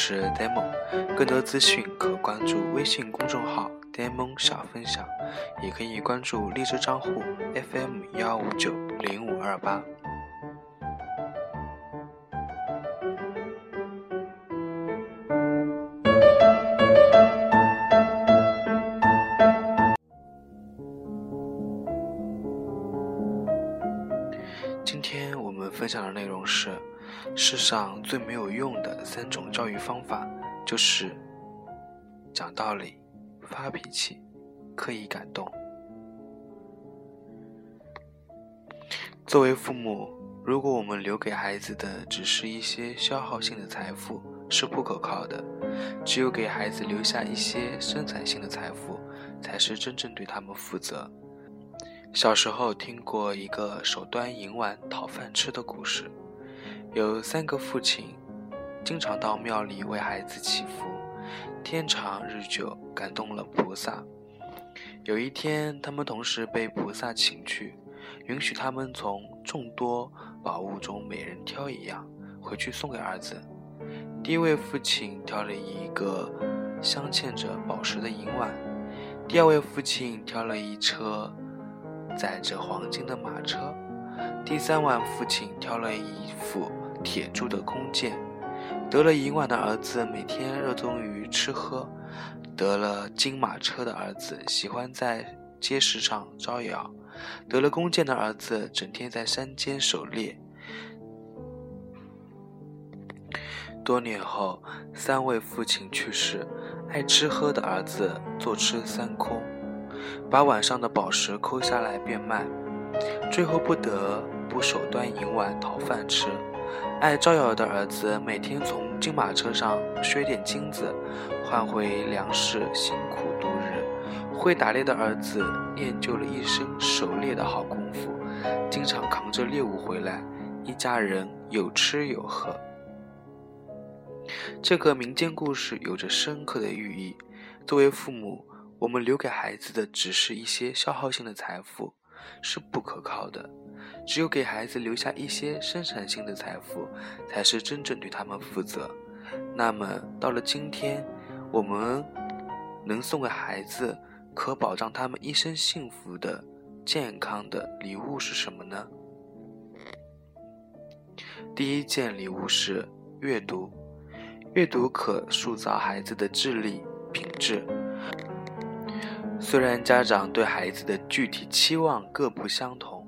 是 demo，更多资讯可关注微信公众号 demo 小分享，也可以关注荔枝账户 FM 幺五九零五二八。今天我们分享的内容是：世上最没有用的三种教育方法，就是讲道理、发脾气、刻意感动。作为父母，如果我们留给孩子的只是一些消耗性的财富，是不可靠的。只有给孩子留下一些生产性的财富，才是真正对他们负责。小时候听过一个手端银碗讨饭吃的故事，有三个父亲，经常到庙里为孩子祈福，天长日久，感动了菩萨。有一天，他们同时被菩萨请去，允许他们从众多宝物中每人挑一样回去送给儿子。第一位父亲挑了一个镶嵌着宝石的银碗，第二位父亲挑了一车。载着黄金的马车，第三晚父亲挑了一副铁铸的弓箭。得了银碗的儿子每天热衷于吃喝，得了金马车的儿子喜欢在街市上招摇，得了弓箭的儿子整天在山间狩猎。多年后，三位父亲去世，爱吃喝的儿子坐吃山空。把碗上的宝石抠下来变卖，最后不得不手端银碗讨饭吃。爱招摇的儿子每天从金马车上削点金子，换回粮食，辛苦度日。会打猎的儿子练就了一身狩猎的好功夫，经常扛着猎物回来，一家人有吃有喝。这个民间故事有着深刻的寓意，作为父母。我们留给孩子的只是一些消耗性的财富，是不可靠的。只有给孩子留下一些生产性的财富，才是真正对他们负责。那么，到了今天，我们能送给孩子可保障他们一生幸福的、健康的礼物是什么呢？第一件礼物是阅读，阅读可塑造孩子的智力品质。虽然家长对孩子的具体期望各不相同，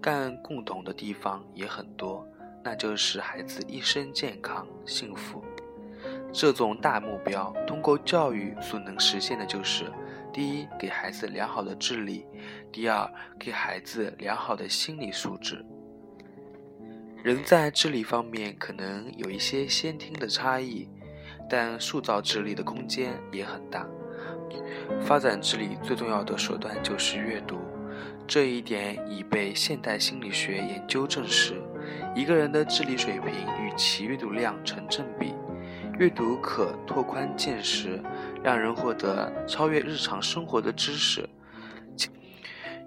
但共同的地方也很多，那就是孩子一生健康幸福。这种大目标通过教育所能实现的就是：第一，给孩子良好的智力；第二，给孩子良好的心理素质。人在智力方面可能有一些先天的差异，但塑造智力的空间也很大。发展智力最重要的手段就是阅读，这一点已被现代心理学研究证实。一个人的智力水平与其阅读量成正比。阅读可拓宽见识，让人获得超越日常生活的知识。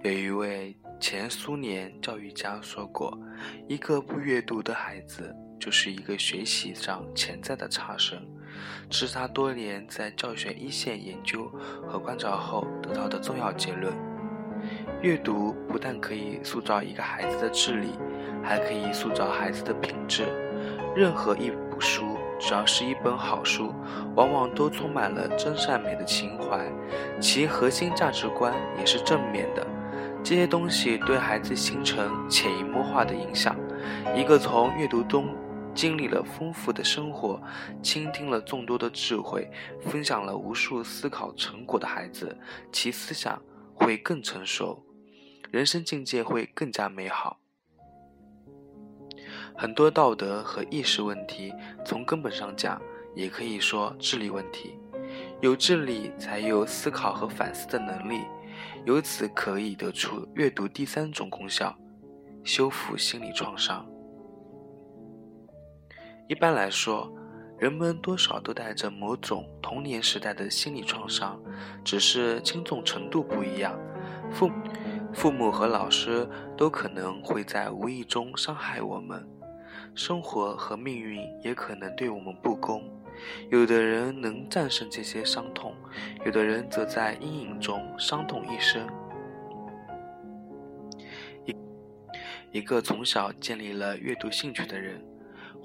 有一位前苏联教育家说过：“一个不阅读的孩子，就是一个学习上潜在的差生。”这是他多年在教学一线研究和观察后得到的重要结论。阅读不但可以塑造一个孩子的智力，还可以塑造孩子的品质。任何一部书，只要是一本好书，往往都充满了真善美的情怀，其核心价值观也是正面的。这些东西对孩子形成潜移默化的影响。一个从阅读中。经历了丰富的生活，倾听了众多的智慧，分享了无数思考成果的孩子，其思想会更成熟，人生境界会更加美好。很多道德和意识问题，从根本上讲，也可以说智力问题。有智力，才有思考和反思的能力。由此可以得出阅读第三种功效：修复心理创伤。一般来说，人们多少都带着某种童年时代的心理创伤，只是轻重程度不一样。父父母和老师都可能会在无意中伤害我们，生活和命运也可能对我们不公。有的人能战胜这些伤痛，有的人则在阴影中伤痛一生。一一个从小建立了阅读兴趣的人，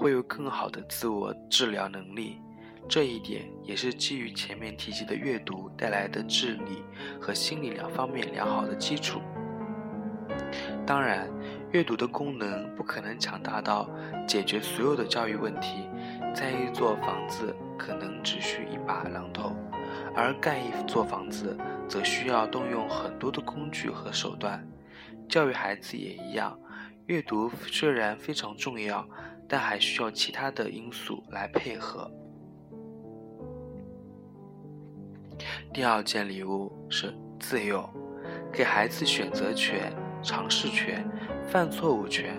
会有更好的自我治疗能力。这一点也是基于前面提及的阅读带来的智力和心理两方面良好的基础。当然，阅读的功能不可能强大到解决所有的教育问题。在一座房子可能只需一把榔头，而盖一座房子则需要动用很多的工具和手段。教育孩子也一样，阅读虽然非常重要，但还需要其他的因素来配合。第二件礼物是自由，给孩子选择权、尝试权、犯错误权。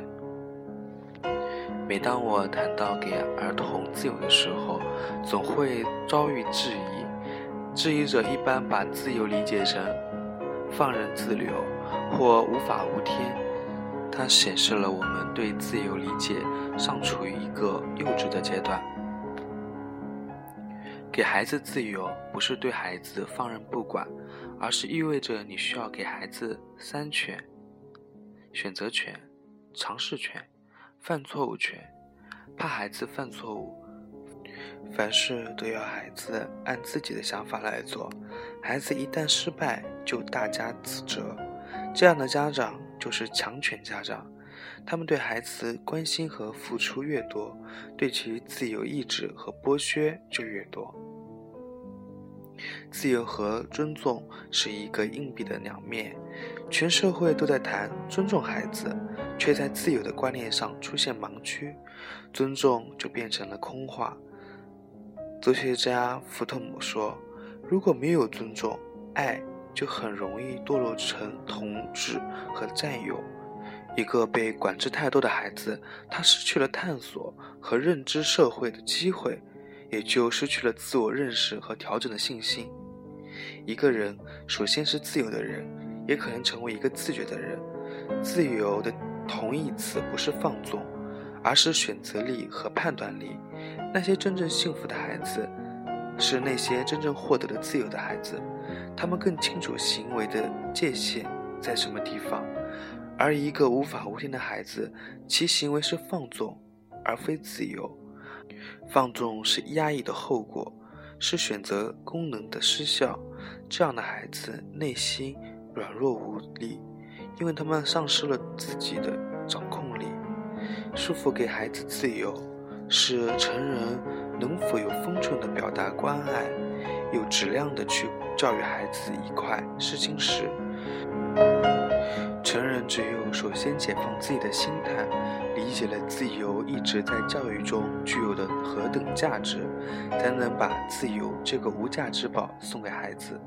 每当我谈到给儿童自由的时候，总会遭遇质疑。质疑者一般把自由理解成放任自流或无法无天。它显示了我们对自由理解尚处于一个幼稚的阶段。给孩子自由不是对孩子放任不管，而是意味着你需要给孩子三权：选择权、尝试权。犯错误权，怕孩子犯错误，凡事都要孩子按自己的想法来做。孩子一旦失败，就大加自责。这样的家长就是强权家长，他们对孩子关心和付出越多，对其自由意志和剥削就越多。自由和尊重是一个硬币的两面，全社会都在谈尊重孩子。却在自由的观念上出现盲区，尊重就变成了空话。哲学家福特姆说：“如果没有尊重，爱就很容易堕落成同志和战友。一个被管制太多的孩子，他失去了探索和认知社会的机会，也就失去了自我认识和调整的信心。一个人首先是自由的人，也可能成为一个自觉的人。自由的。”同义词不是放纵，而是选择力和判断力。那些真正幸福的孩子，是那些真正获得了自由的孩子。他们更清楚行为的界限在什么地方。而一个无法无天的孩子，其行为是放纵，而非自由。放纵是压抑的后果，是选择功能的失效。这样的孩子内心软弱无力。因为他们丧失了自己的掌控力，束缚给孩子自由，是成人能否有分寸的表达关爱，有质量的去教育孩子一块试金石。成人只有首先解放自己的心态，理解了自由一直在教育中具有的何等价值，才能把自由这个无价之宝送给孩子。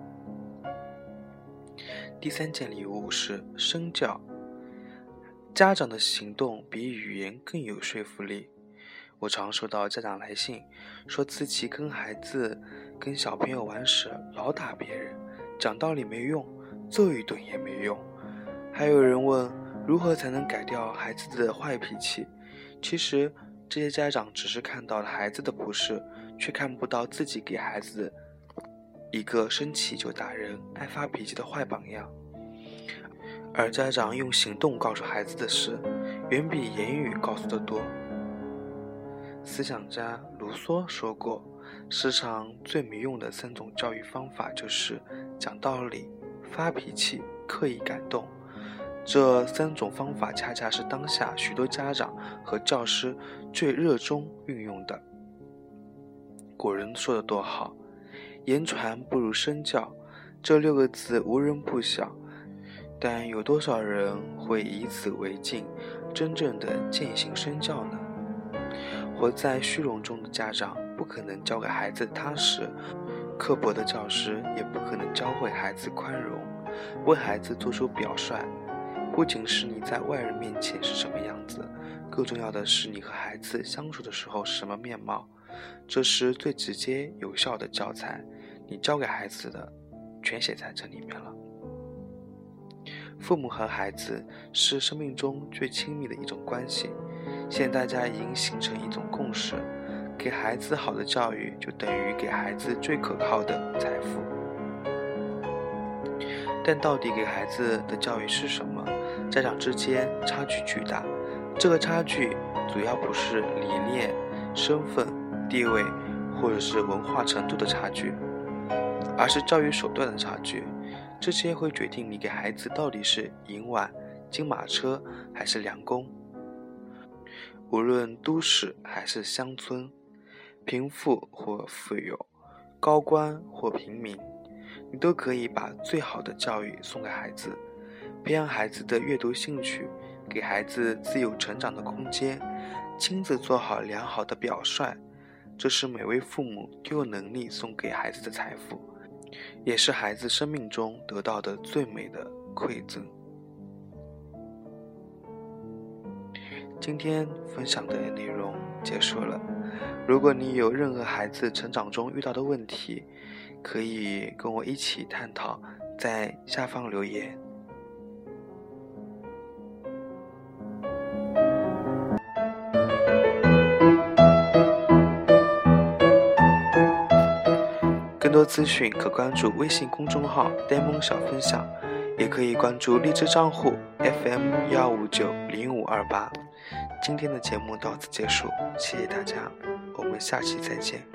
第三件礼物是身教。家长的行动比语言更有说服力。我常收到家长来信，说自己跟孩子、跟小朋友玩时老打别人，讲道理没用，揍一顿也没用。还有人问如何才能改掉孩子的坏脾气。其实这些家长只是看到了孩子的不是，却看不到自己给孩子。一个生气就打人、爱发脾气的坏榜样，而家长用行动告诉孩子的事，远比言语告诉的多。思想家卢梭说过：“世上最没用的三种教育方法，就是讲道理、发脾气、刻意感动。这三种方法，恰恰是当下许多家长和教师最热衷运用的。”古人说的多好。言传不如身教，这六个字无人不晓，但有多少人会以此为镜，真正的践行身教呢？活在虚荣中的家长不可能教给孩子踏实，刻薄的教师也不可能教会孩子宽容。为孩子做出表率，不仅是你在外人面前是什么样子，更重要的是你和孩子相处的时候什么面貌。这是最直接有效的教材，你教给孩子的，全写在这里面了。父母和孩子是生命中最亲密的一种关系，现在大家已经形成一种共识：给孩子好的教育，就等于给孩子最可靠的财富。但到底给孩子的教育是什么？家长之间差距巨大。这个差距主要不是理念、身份、地位，或者是文化程度的差距，而是教育手段的差距。这些会决定你给孩子到底是银碗、金马车还是良弓。无论都市还是乡村，贫富或富有，高官或平民，你都可以把最好的教育送给孩子，培养孩子的阅读兴趣，给孩子自由成长的空间，亲自做好良好的表率。这是每位父母都有能力送给孩子的财富，也是孩子生命中得到的最美的馈赠。今天分享的内容结束了。如果你有任何孩子成长中遇到的问题，可以跟我一起探讨，在下方留言。更多资讯可关注微信公众号“呆萌小分享”，也可以关注荔枝账户 FM 幺五九零五二八。今天的节目到此结束，谢谢大家，我们下期再见。